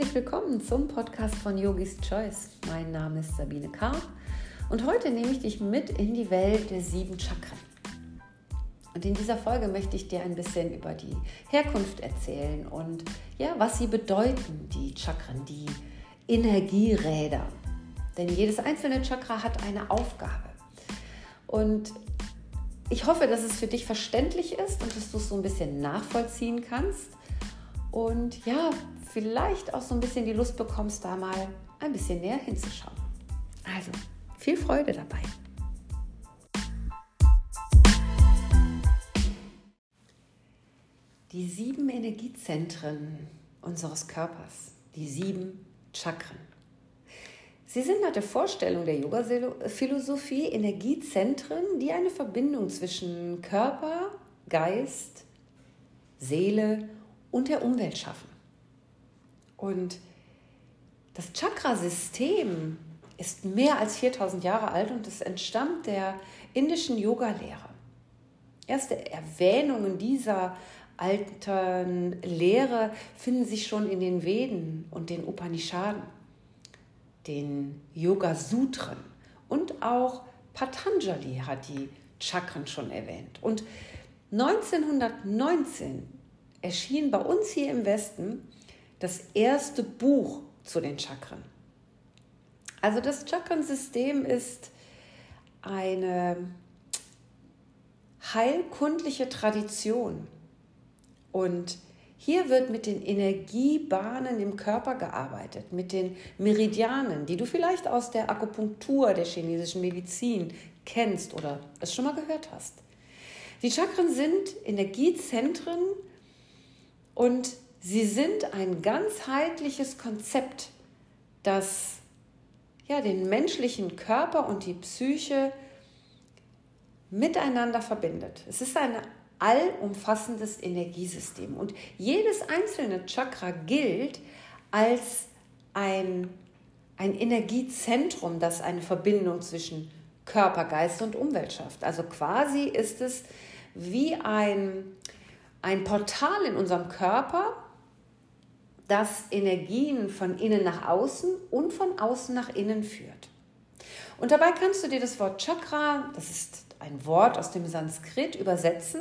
Herzlich willkommen zum Podcast von Yogis Choice. Mein Name ist Sabine K. Und heute nehme ich dich mit in die Welt der sieben Chakren. Und in dieser Folge möchte ich dir ein bisschen über die Herkunft erzählen und ja, was sie bedeuten, die Chakren, die Energieräder. Denn jedes einzelne Chakra hat eine Aufgabe. Und ich hoffe, dass es für dich verständlich ist und dass du es so ein bisschen nachvollziehen kannst. Und ja, vielleicht auch so ein bisschen die Lust bekommst, da mal ein bisschen näher hinzuschauen. Also, viel Freude dabei. Die sieben Energiezentren unseres Körpers, die sieben Chakren. Sie sind nach der Vorstellung der Yoga-Philosophie Energiezentren, die eine Verbindung zwischen Körper, Geist, Seele und der Umwelt schaffen. Und das Chakrasystem ist mehr als 4000 Jahre alt und es entstammt der indischen Yoga-Lehre. Erste Erwähnungen dieser alten Lehre finden sich schon in den Veden und den Upanishaden, den Yoga-Sutren und auch Patanjali hat die Chakren schon erwähnt. Und 1919 erschien bei uns hier im Westen das erste Buch zu den Chakren. Also das Chakrensystem ist eine heilkundliche Tradition und hier wird mit den Energiebahnen im Körper gearbeitet, mit den Meridianen, die du vielleicht aus der Akupunktur der chinesischen Medizin kennst oder es schon mal gehört hast. Die Chakren sind Energiezentren und Sie sind ein ganzheitliches Konzept, das ja, den menschlichen Körper und die Psyche miteinander verbindet. Es ist ein allumfassendes Energiesystem und jedes einzelne Chakra gilt als ein, ein Energiezentrum, das eine Verbindung zwischen Körper, Geist und Umwelt schafft. Also quasi ist es wie ein, ein Portal in unserem Körper, das Energien von innen nach außen und von außen nach innen führt. Und dabei kannst du dir das Wort Chakra, das ist ein Wort aus dem Sanskrit, übersetzen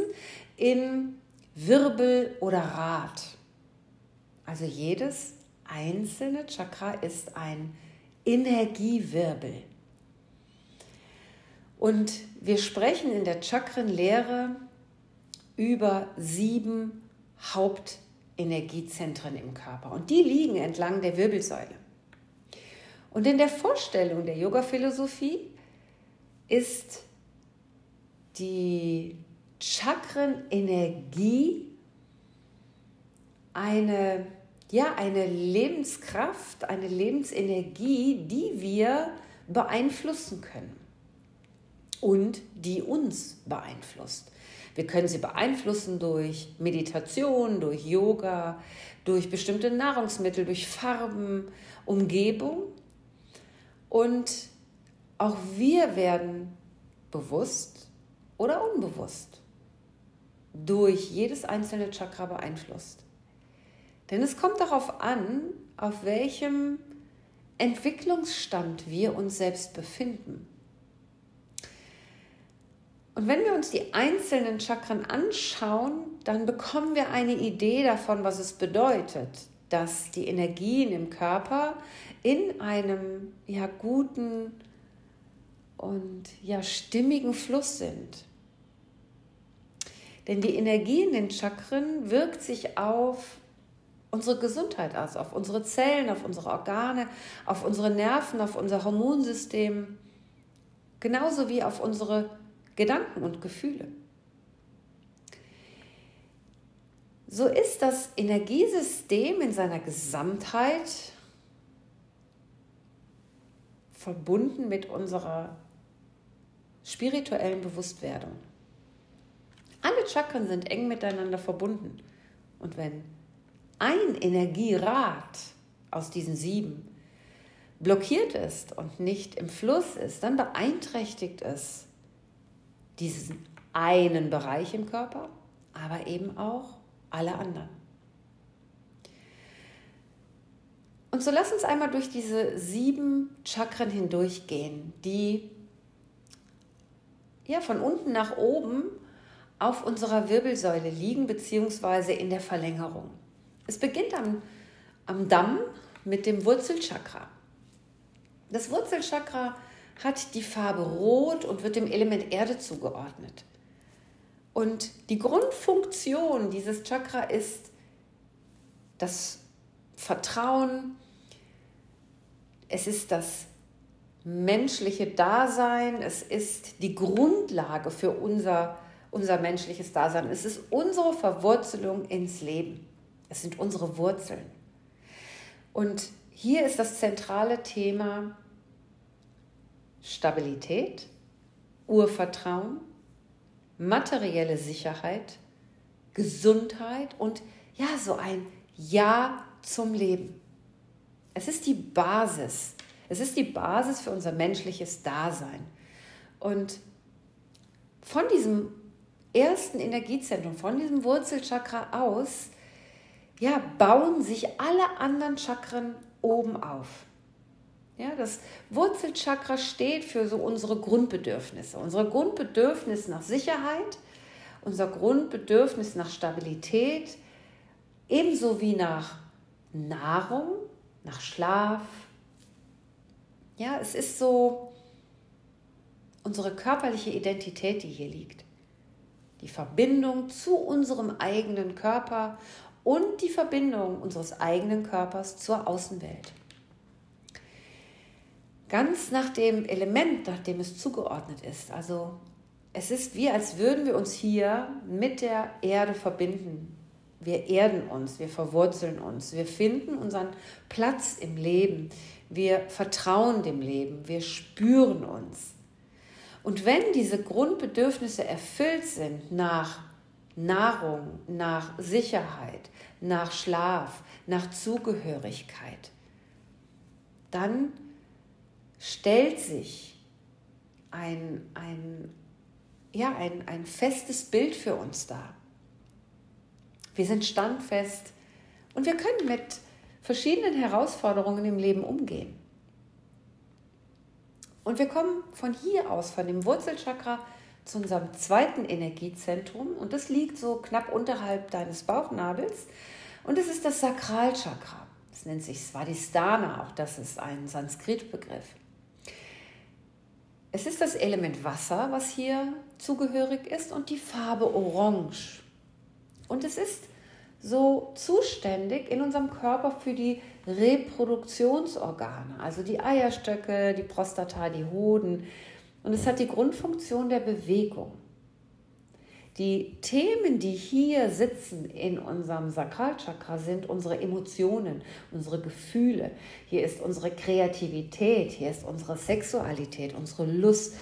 in Wirbel oder Rad. Also jedes einzelne Chakra ist ein Energiewirbel. Und wir sprechen in der Chakrenlehre über sieben Hauptenergien. Energiezentren im Körper und die liegen entlang der Wirbelsäule. Und in der Vorstellung der Yoga-Philosophie ist die Chakrenenergie eine, ja, eine Lebenskraft, eine Lebensenergie, die wir beeinflussen können und die uns beeinflusst. Wir können sie beeinflussen durch Meditation, durch Yoga, durch bestimmte Nahrungsmittel, durch Farben, Umgebung. Und auch wir werden bewusst oder unbewusst durch jedes einzelne Chakra beeinflusst. Denn es kommt darauf an, auf welchem Entwicklungsstand wir uns selbst befinden. Und wenn wir uns die einzelnen Chakren anschauen, dann bekommen wir eine Idee davon, was es bedeutet, dass die Energien im Körper in einem ja guten und ja stimmigen Fluss sind. Denn die Energie in den Chakren wirkt sich auf unsere Gesundheit aus, auf unsere Zellen, auf unsere Organe, auf unsere Nerven, auf unser Hormonsystem, genauso wie auf unsere Gedanken und Gefühle. So ist das Energiesystem in seiner Gesamtheit verbunden mit unserer spirituellen Bewusstwerdung. Alle Chakren sind eng miteinander verbunden. Und wenn ein Energierad aus diesen sieben blockiert ist und nicht im Fluss ist, dann beeinträchtigt es diesen einen Bereich im Körper, aber eben auch alle anderen. Und so lass uns einmal durch diese sieben Chakren hindurchgehen, die ja von unten nach oben auf unserer Wirbelsäule liegen, beziehungsweise in der Verlängerung. Es beginnt am, am Damm mit dem Wurzelchakra. Das Wurzelchakra hat die Farbe Rot und wird dem Element Erde zugeordnet. Und die Grundfunktion dieses Chakra ist das Vertrauen, es ist das menschliche Dasein, es ist die Grundlage für unser, unser menschliches Dasein, es ist unsere Verwurzelung ins Leben, es sind unsere Wurzeln. Und hier ist das zentrale Thema Stabilität, Urvertrauen, materielle Sicherheit, Gesundheit und ja, so ein Ja zum Leben. Es ist die Basis. Es ist die Basis für unser menschliches Dasein. Und von diesem ersten Energiezentrum, von diesem Wurzelchakra aus, ja, bauen sich alle anderen Chakren oben auf. Ja, das Wurzelchakra steht für so unsere Grundbedürfnisse. Unser Grundbedürfnis nach Sicherheit, unser Grundbedürfnis nach Stabilität, ebenso wie nach Nahrung, nach Schlaf. Ja, es ist so unsere körperliche Identität, die hier liegt. Die Verbindung zu unserem eigenen Körper und die Verbindung unseres eigenen Körpers zur Außenwelt. Ganz nach dem Element, nach dem es zugeordnet ist. Also es ist wie, als würden wir uns hier mit der Erde verbinden. Wir erden uns, wir verwurzeln uns, wir finden unseren Platz im Leben, wir vertrauen dem Leben, wir spüren uns. Und wenn diese Grundbedürfnisse erfüllt sind nach Nahrung, nach Sicherheit, nach Schlaf, nach Zugehörigkeit, dann stellt sich ein, ein, ja, ein, ein festes Bild für uns dar. Wir sind standfest und wir können mit verschiedenen Herausforderungen im Leben umgehen. Und wir kommen von hier aus, von dem Wurzelchakra, zu unserem zweiten Energiezentrum und das liegt so knapp unterhalb deines Bauchnabels und es ist das Sakralchakra. Das nennt sich Svadhisthana, auch das ist ein Sanskrit-Begriff. Es ist das Element Wasser, was hier zugehörig ist und die Farbe Orange. Und es ist so zuständig in unserem Körper für die Reproduktionsorgane, also die Eierstöcke, die Prostata, die Hoden, und es hat die Grundfunktion der Bewegung. Die Themen, die hier sitzen in unserem Sakralchakra, sind unsere Emotionen, unsere Gefühle. Hier ist unsere Kreativität, hier ist unsere Sexualität, unsere Lust,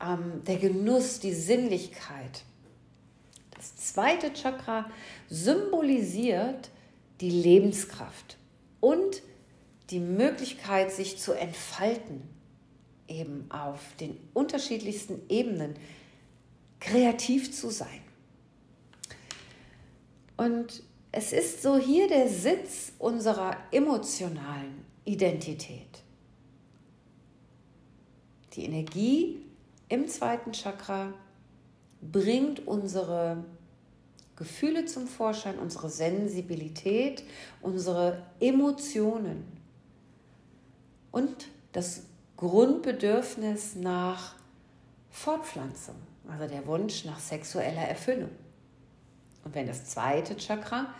ähm, der Genuss, die Sinnlichkeit. Das zweite Chakra symbolisiert die Lebenskraft und die Möglichkeit, sich zu entfalten, eben auf den unterschiedlichsten Ebenen kreativ zu sein. Und es ist so hier der Sitz unserer emotionalen Identität. Die Energie im zweiten Chakra bringt unsere Gefühle zum Vorschein, unsere Sensibilität, unsere Emotionen und das Grundbedürfnis nach Fortpflanzung, also der Wunsch nach sexueller Erfüllung. Und wenn das zweite Chakra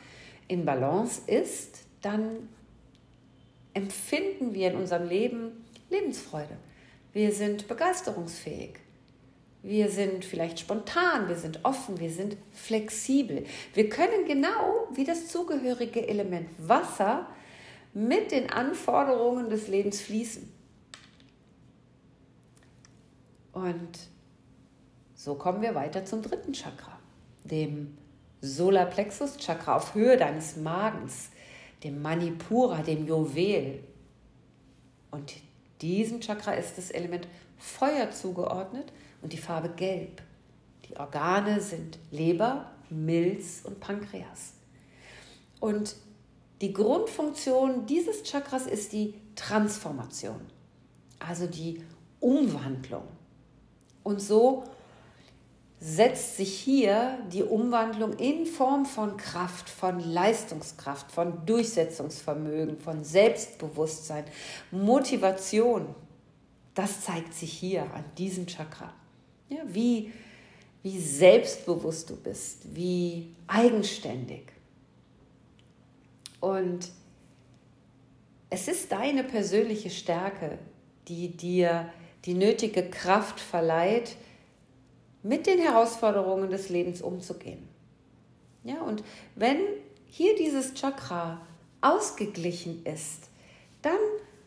in Balance ist, dann empfinden wir in unserem Leben Lebensfreude. Wir sind begeisterungsfähig. Wir sind vielleicht spontan, wir sind offen, wir sind flexibel. Wir können genau wie das zugehörige Element Wasser mit den Anforderungen des Lebens fließen. Und so kommen wir weiter zum dritten Chakra, dem Solarplexus Chakra auf Höhe deines Magens, dem Manipura, dem Juwel. Und diesem Chakra ist das Element Feuer zugeordnet und die Farbe Gelb. Die Organe sind Leber, Milz und Pankreas. Und Die Grundfunktion dieses Chakras ist die Transformation, also die Umwandlung. Und so setzt sich hier die Umwandlung in Form von Kraft, von Leistungskraft, von Durchsetzungsvermögen, von Selbstbewusstsein, Motivation. Das zeigt sich hier an diesem Chakra. Ja, wie, wie selbstbewusst du bist, wie eigenständig. Und es ist deine persönliche Stärke, die dir die nötige Kraft verleiht, mit den Herausforderungen des Lebens umzugehen. Ja, und wenn hier dieses Chakra ausgeglichen ist, dann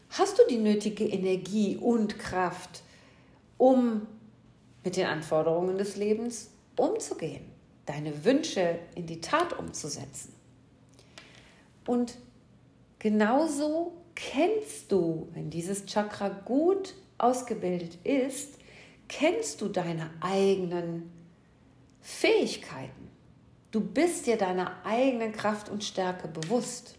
hast du die nötige Energie und Kraft, um mit den Anforderungen des Lebens umzugehen, deine Wünsche in die Tat umzusetzen. Und genauso kennst du, wenn dieses Chakra gut ausgebildet ist, kennst du deine eigenen Fähigkeiten. Du bist dir deiner eigenen Kraft und Stärke bewusst.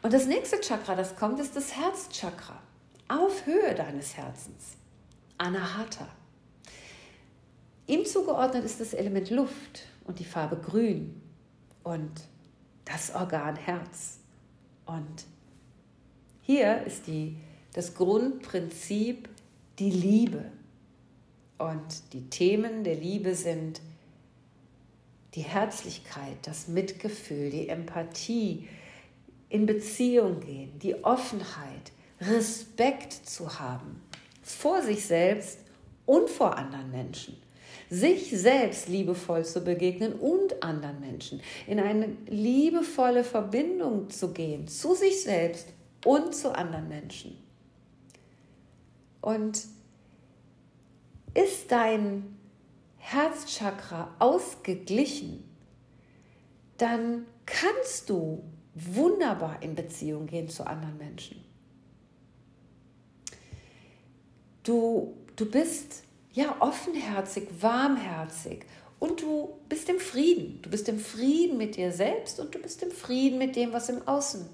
Und das nächste Chakra, das kommt, ist das Herzchakra. Auf Höhe deines Herzens. Anahata. Ihm zugeordnet ist das Element Luft und die Farbe Grün und das Organ Herz. Und hier ist die, das Grundprinzip die Liebe. Und die Themen der Liebe sind die Herzlichkeit, das Mitgefühl, die Empathie, in Beziehung gehen, die Offenheit, Respekt zu haben vor sich selbst und vor anderen Menschen sich selbst liebevoll zu begegnen und anderen Menschen, in eine liebevolle Verbindung zu gehen, zu sich selbst und zu anderen Menschen. Und ist dein Herzchakra ausgeglichen, dann kannst du wunderbar in Beziehung gehen zu anderen Menschen. Du, du bist ja, offenherzig, warmherzig und du bist im Frieden. Du bist im Frieden mit dir selbst und du bist im Frieden mit dem, was im Außen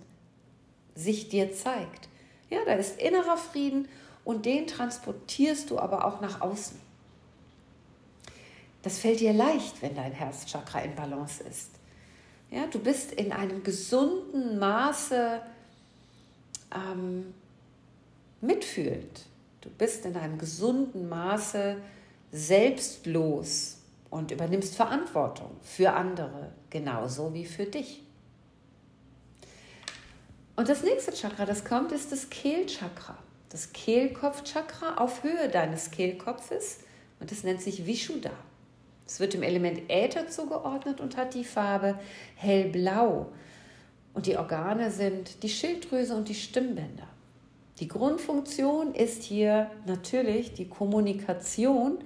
sich dir zeigt. Ja, da ist innerer Frieden und den transportierst du aber auch nach außen. Das fällt dir leicht, wenn dein Herzchakra in Balance ist. Ja, du bist in einem gesunden Maße ähm, mitfühlend. Du bist in einem gesunden Maße selbstlos und übernimmst Verantwortung für andere, genauso wie für dich. Und das nächste Chakra, das kommt, ist das Kehlchakra. Das Kehlkopfchakra auf Höhe deines Kehlkopfes und das nennt sich Vishuddha. Es wird dem Element Äther zugeordnet und hat die Farbe hellblau. Und die Organe sind die Schilddrüse und die Stimmbänder. Die Grundfunktion ist hier natürlich die Kommunikation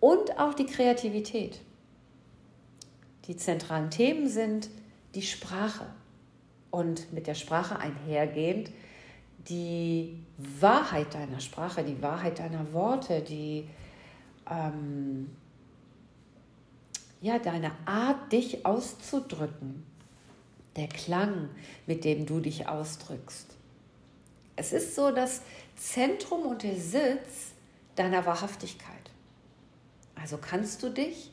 und auch die Kreativität. Die zentralen Themen sind die Sprache und mit der Sprache einhergehend die Wahrheit deiner Sprache, die Wahrheit deiner Worte, die ähm, ja, deine Art, dich auszudrücken, der Klang, mit dem du dich ausdrückst. Es ist so das Zentrum und der Sitz deiner Wahrhaftigkeit. Also kannst du dich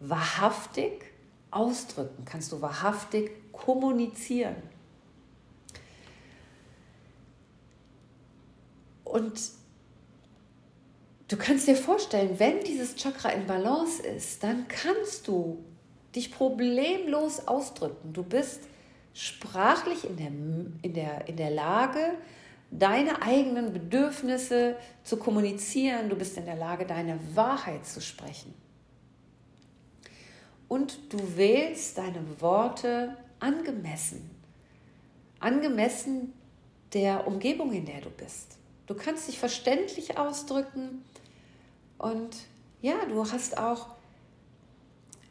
wahrhaftig ausdrücken, kannst du wahrhaftig kommunizieren. Und du kannst dir vorstellen, wenn dieses Chakra in Balance ist, dann kannst du dich problemlos ausdrücken. Du bist sprachlich in der, in der, in der Lage, deine eigenen Bedürfnisse zu kommunizieren. Du bist in der Lage, deine Wahrheit zu sprechen. Und du wählst deine Worte angemessen. Angemessen der Umgebung, in der du bist. Du kannst dich verständlich ausdrücken und ja, du hast auch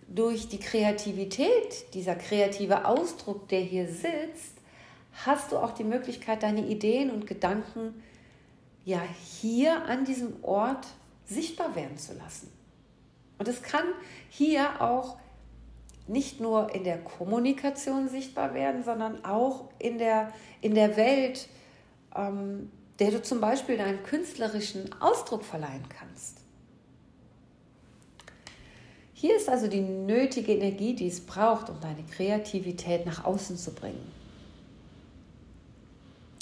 durch die Kreativität, dieser kreative Ausdruck, der hier sitzt, hast du auch die Möglichkeit, deine Ideen und Gedanken ja hier an diesem Ort sichtbar werden zu lassen. Und es kann hier auch nicht nur in der Kommunikation sichtbar werden, sondern auch in der, in der Welt, ähm, der du zum Beispiel deinen künstlerischen Ausdruck verleihen kannst. Hier ist also die nötige Energie, die es braucht, um deine Kreativität nach außen zu bringen.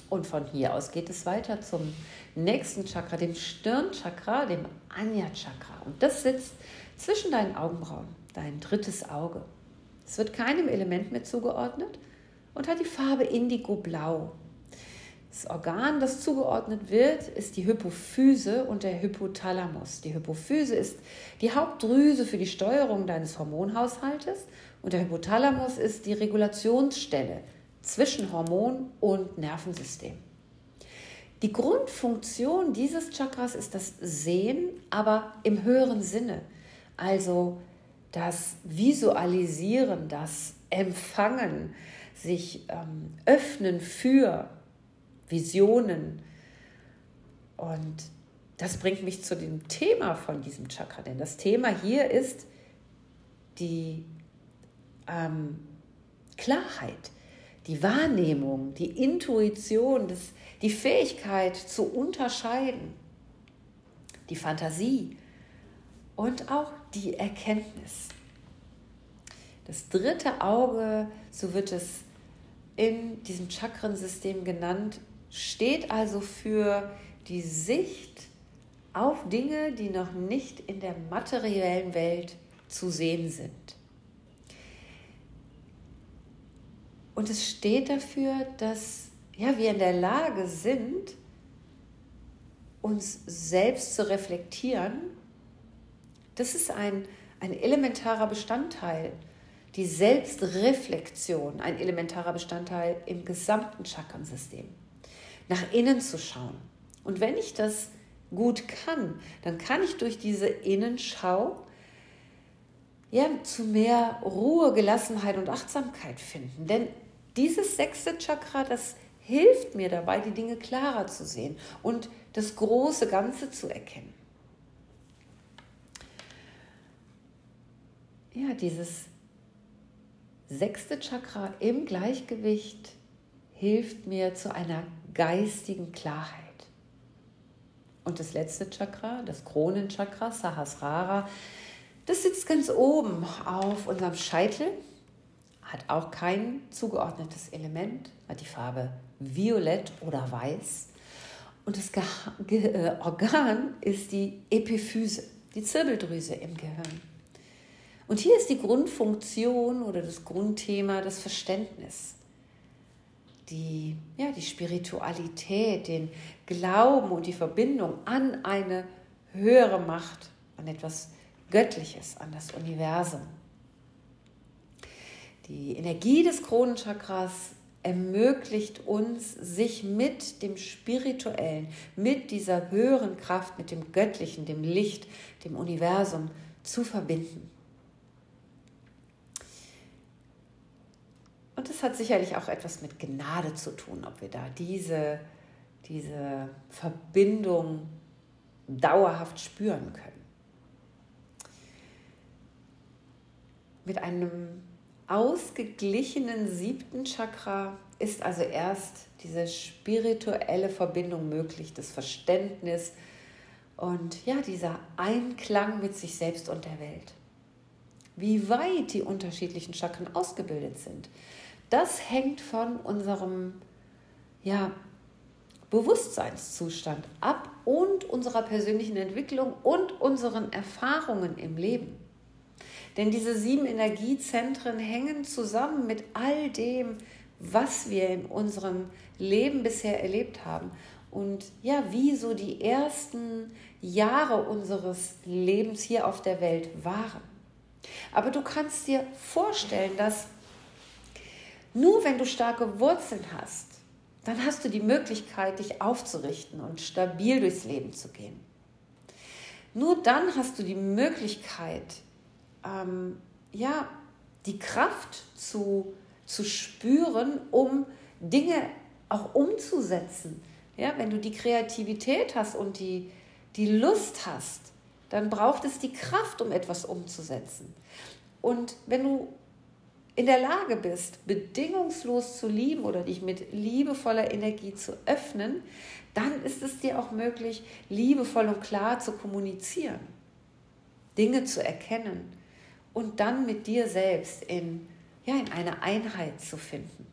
Und von hier aus geht es weiter zum nächsten Chakra, dem Stirnchakra, dem Anya-Chakra. Und das sitzt zwischen deinen Augenbrauen, dein drittes Auge. Es wird keinem Element mehr zugeordnet und hat die Farbe Indigo-Blau. Das Organ, das zugeordnet wird, ist die Hypophyse und der Hypothalamus. Die Hypophyse ist die Hauptdrüse für die Steuerung deines Hormonhaushaltes und der Hypothalamus ist die Regulationsstelle zwischen Hormon und Nervensystem. Die Grundfunktion dieses Chakras ist das Sehen, aber im höheren Sinne. Also das Visualisieren, das Empfangen, sich ähm, öffnen für Visionen. Und das bringt mich zu dem Thema von diesem Chakra, denn das Thema hier ist die ähm, Klarheit, die Wahrnehmung, die Intuition, das, die Fähigkeit zu unterscheiden, die Fantasie und auch die Erkenntnis. Das dritte Auge, so wird es in diesem Chakrensystem genannt, steht also für die Sicht auf Dinge, die noch nicht in der materiellen Welt zu sehen sind. Und es steht dafür, dass ja, wir in der Lage sind, uns selbst zu reflektieren. Das ist ein, ein elementarer Bestandteil, die Selbstreflexion, ein elementarer Bestandteil im gesamten Chakrensystem. Nach innen zu schauen. Und wenn ich das gut kann, dann kann ich durch diese Innenschau ja, zu mehr Ruhe, Gelassenheit und Achtsamkeit finden. Denn dieses sechste Chakra, das hilft mir dabei, die Dinge klarer zu sehen und das große Ganze zu erkennen. Ja, dieses sechste Chakra im Gleichgewicht hilft mir zu einer geistigen Klarheit. Und das letzte Chakra, das Kronenchakra, Sahasrara, das sitzt ganz oben auf unserem Scheitel hat auch kein zugeordnetes Element, hat die Farbe violett oder weiß. Und das Ge äh, Organ ist die Epiphyse, die Zirbeldrüse im Gehirn. Und hier ist die Grundfunktion oder das Grundthema das Verständnis, die, ja, die Spiritualität, den Glauben und die Verbindung an eine höhere Macht, an etwas Göttliches, an das Universum. Die Energie des Kronenchakras ermöglicht uns, sich mit dem Spirituellen, mit dieser höheren Kraft, mit dem Göttlichen, dem Licht, dem Universum zu verbinden. Und es hat sicherlich auch etwas mit Gnade zu tun, ob wir da diese, diese Verbindung dauerhaft spüren können. Mit einem ausgeglichenen siebten Chakra ist also erst diese spirituelle Verbindung möglich, das Verständnis und ja, dieser Einklang mit sich selbst und der Welt. Wie weit die unterschiedlichen Chakren ausgebildet sind, das hängt von unserem ja, Bewusstseinszustand ab und unserer persönlichen Entwicklung und unseren Erfahrungen im Leben. Denn diese sieben Energiezentren hängen zusammen mit all dem, was wir in unserem Leben bisher erlebt haben. Und ja, wie so die ersten Jahre unseres Lebens hier auf der Welt waren. Aber du kannst dir vorstellen, dass nur wenn du starke Wurzeln hast, dann hast du die Möglichkeit, dich aufzurichten und stabil durchs Leben zu gehen. Nur dann hast du die Möglichkeit, ähm, ja, die Kraft zu, zu spüren, um Dinge auch umzusetzen. Ja, wenn du die Kreativität hast und die, die Lust hast, dann braucht es die Kraft, um etwas umzusetzen. Und wenn du in der Lage bist, bedingungslos zu lieben oder dich mit liebevoller Energie zu öffnen, dann ist es dir auch möglich, liebevoll und klar zu kommunizieren, Dinge zu erkennen und dann mit dir selbst in, ja, in eine Einheit zu finden.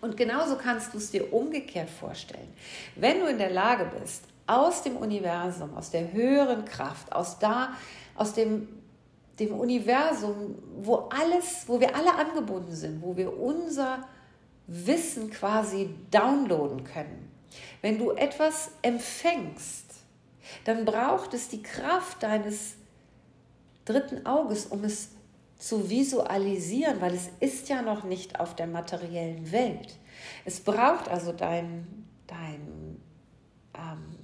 Und genauso kannst du es dir umgekehrt vorstellen. Wenn du in der Lage bist, aus dem Universum, aus der höheren Kraft, aus da, aus dem, dem Universum, wo alles, wo wir alle angebunden sind, wo wir unser Wissen quasi downloaden können. Wenn du etwas empfängst, dann braucht es die Kraft deines dritten Auges, um es zu visualisieren, weil es ist ja noch nicht auf der materiellen Welt. Es braucht also dein, dein ähm,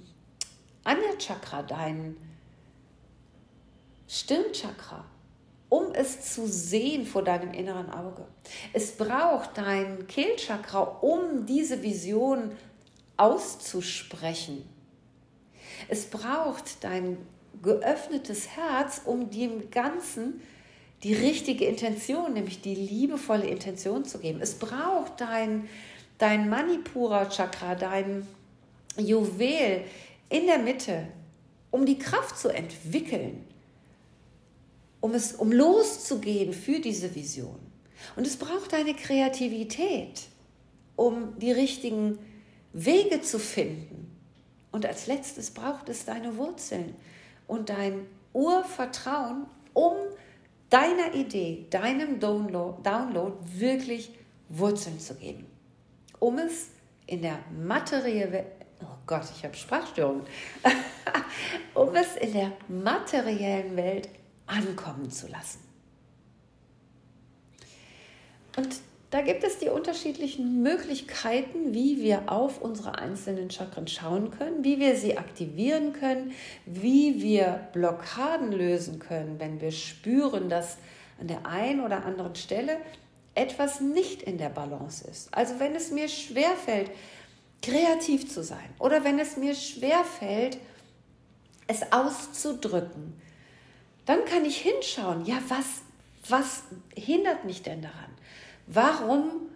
Anja-Chakra, dein Stirnchakra, um es zu sehen vor deinem inneren Auge. Es braucht dein Kehlchakra, um diese Vision auszusprechen. Es braucht dein geöffnetes Herz, um dem Ganzen die richtige Intention, nämlich die liebevolle Intention zu geben. Es braucht dein, dein Manipura-Chakra, dein Juwel in der Mitte, um die Kraft zu entwickeln, um, es, um loszugehen für diese Vision. Und es braucht deine Kreativität, um die richtigen Wege zu finden. Und als letztes braucht es deine Wurzeln und dein Urvertrauen, um deiner Idee, deinem Download, Download wirklich Wurzeln zu geben, um es in der materiellen oh Gott, ich habe Sprachstörungen, um es in der materiellen Welt ankommen zu lassen. Und da gibt es die unterschiedlichen Möglichkeiten, wie wir auf unsere einzelnen Chakren schauen können, wie wir sie aktivieren können, wie wir Blockaden lösen können, wenn wir spüren, dass an der einen oder anderen Stelle etwas nicht in der Balance ist. Also wenn es mir schwerfällt, kreativ zu sein oder wenn es mir schwerfällt, es auszudrücken, dann kann ich hinschauen, ja, was, was hindert mich denn daran? Warum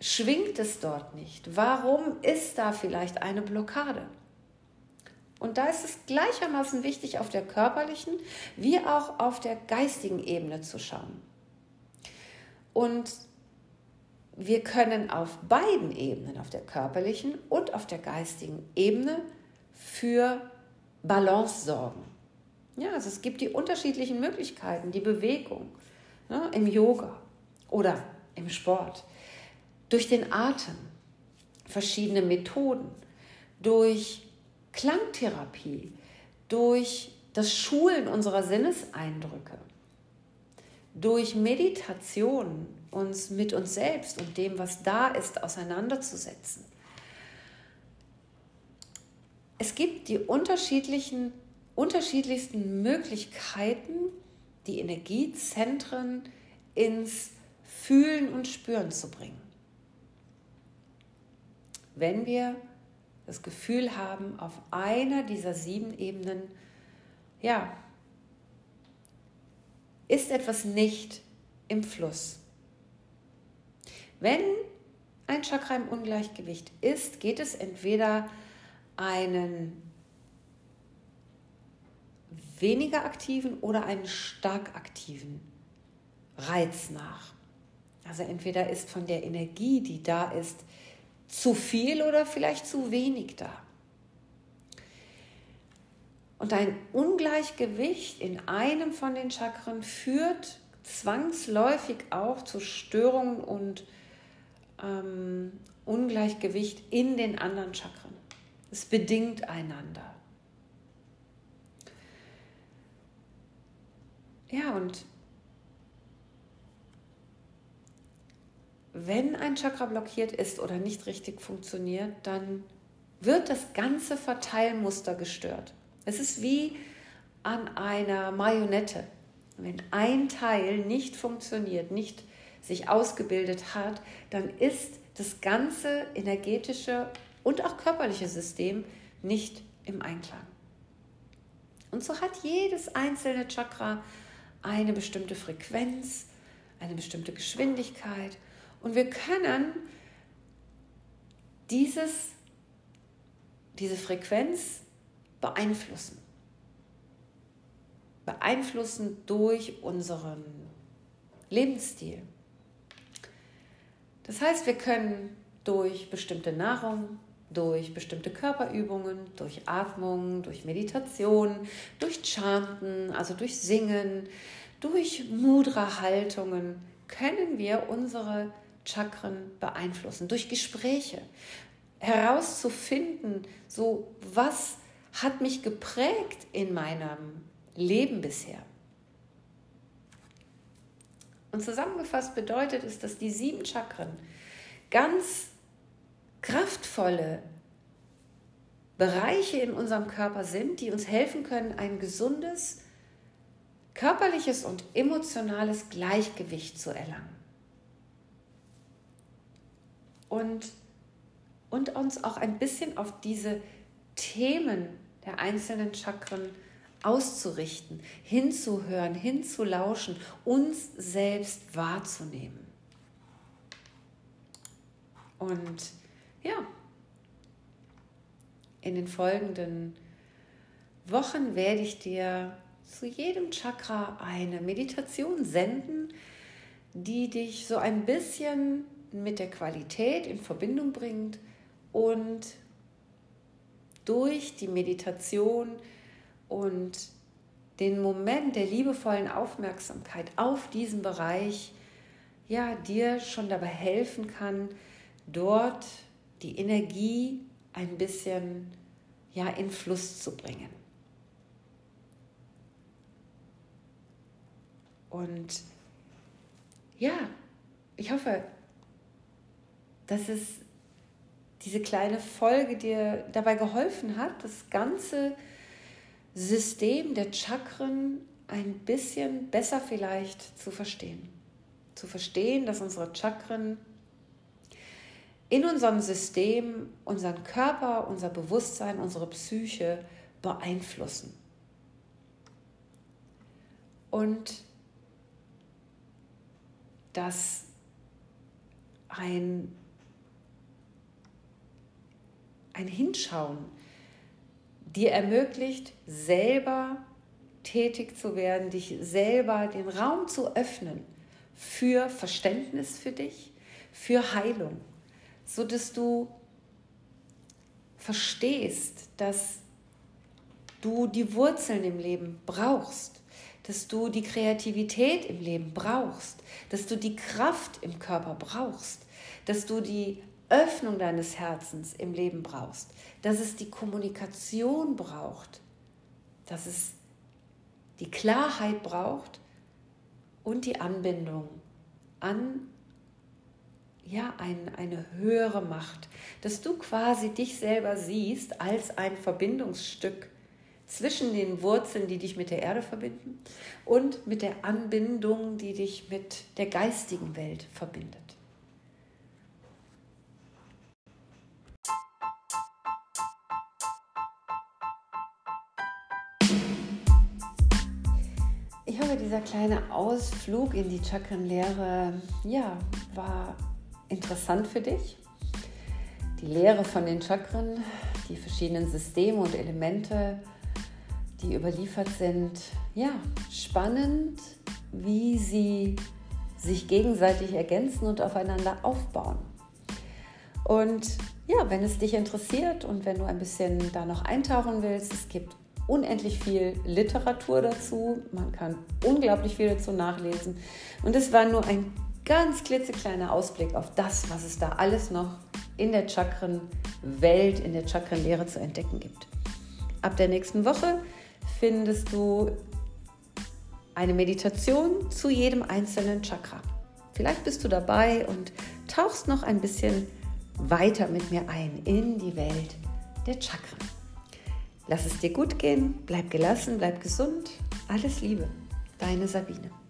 schwingt es dort nicht? Warum ist da vielleicht eine Blockade? Und da ist es gleichermaßen wichtig, auf der körperlichen wie auch auf der geistigen Ebene zu schauen. Und wir können auf beiden Ebenen, auf der körperlichen und auf der geistigen Ebene, für Balance sorgen. Ja, also es gibt die unterschiedlichen Möglichkeiten, die Bewegung ne, im Yoga, oder im Sport, durch den Atem, verschiedene Methoden, durch Klangtherapie, durch das Schulen unserer Sinneseindrücke, durch Meditation uns mit uns selbst und dem, was da ist, auseinanderzusetzen. Es gibt die unterschiedlichen, unterschiedlichsten Möglichkeiten, die Energiezentren ins Fühlen und Spüren zu bringen. Wenn wir das Gefühl haben, auf einer dieser sieben Ebenen, ja, ist etwas nicht im Fluss. Wenn ein Chakra im Ungleichgewicht ist, geht es entweder einen weniger aktiven oder einen stark aktiven Reiz nach. Also entweder ist von der Energie, die da ist, zu viel oder vielleicht zu wenig da. Und ein Ungleichgewicht in einem von den Chakren führt zwangsläufig auch zu Störungen und ähm, Ungleichgewicht in den anderen Chakren. Es bedingt einander. Ja, und wenn ein Chakra blockiert ist oder nicht richtig funktioniert, dann wird das ganze Verteilmuster gestört. Es ist wie an einer Marionette. Wenn ein Teil nicht funktioniert, nicht sich ausgebildet hat, dann ist das ganze energetische und auch körperliche System nicht im Einklang. Und so hat jedes einzelne Chakra eine bestimmte Frequenz, eine bestimmte Geschwindigkeit und wir können dieses, diese Frequenz beeinflussen. Beeinflussen durch unseren Lebensstil. Das heißt, wir können durch bestimmte Nahrung, durch bestimmte Körperübungen, durch Atmung, durch Meditation, durch Chanten, also durch Singen, durch Mudra-Haltungen können wir unsere Chakren beeinflussen, durch Gespräche herauszufinden, so was hat mich geprägt in meinem Leben bisher. Und zusammengefasst bedeutet es, dass die sieben Chakren ganz kraftvolle Bereiche in unserem Körper sind, die uns helfen können, ein gesundes, körperliches und emotionales Gleichgewicht zu erlangen. Und, und uns auch ein bisschen auf diese Themen der einzelnen Chakren auszurichten, hinzuhören, hinzulauschen, uns selbst wahrzunehmen. Und ja, in den folgenden Wochen werde ich dir zu jedem Chakra eine Meditation senden, die dich so ein bisschen mit der Qualität in Verbindung bringt und durch die Meditation und den Moment der liebevollen Aufmerksamkeit auf diesen Bereich ja dir schon dabei helfen kann, dort die Energie ein bisschen ja in Fluss zu bringen. Und ja, ich hoffe, dass es diese kleine Folge dir dabei geholfen hat, das ganze System der Chakren ein bisschen besser vielleicht zu verstehen. Zu verstehen, dass unsere Chakren in unserem System unseren Körper, unser Bewusstsein, unsere Psyche beeinflussen. Und dass ein, ein Hinschauen dir ermöglicht, selber tätig zu werden, dich selber den Raum zu öffnen für Verständnis für dich, für Heilung so dass du verstehst, dass du die Wurzeln im Leben brauchst, dass du die Kreativität im Leben brauchst, dass du die Kraft im Körper brauchst, dass du die Öffnung deines Herzens im Leben brauchst, dass es die Kommunikation braucht, dass es die Klarheit braucht und die Anbindung an ja, ein, eine höhere Macht, dass du quasi dich selber siehst als ein Verbindungsstück zwischen den Wurzeln, die dich mit der Erde verbinden und mit der Anbindung, die dich mit der geistigen Welt verbindet. Ich hoffe, dieser kleine Ausflug in die Chakrenlehre ja, war interessant für dich. Die Lehre von den Chakren, die verschiedenen Systeme und Elemente, die überliefert sind. Ja, spannend, wie sie sich gegenseitig ergänzen und aufeinander aufbauen. Und ja, wenn es dich interessiert und wenn du ein bisschen da noch eintauchen willst, es gibt unendlich viel Literatur dazu. Man kann unglaublich viel dazu nachlesen. Und es war nur ein ganz klitzekleiner Ausblick auf das, was es da alles noch in der Chakrenwelt, in der Chakrenlehre zu entdecken gibt. Ab der nächsten Woche findest du eine Meditation zu jedem einzelnen Chakra. Vielleicht bist du dabei und tauchst noch ein bisschen weiter mit mir ein in die Welt der Chakren. Lass es dir gut gehen, bleib gelassen, bleib gesund. Alles Liebe, deine Sabine.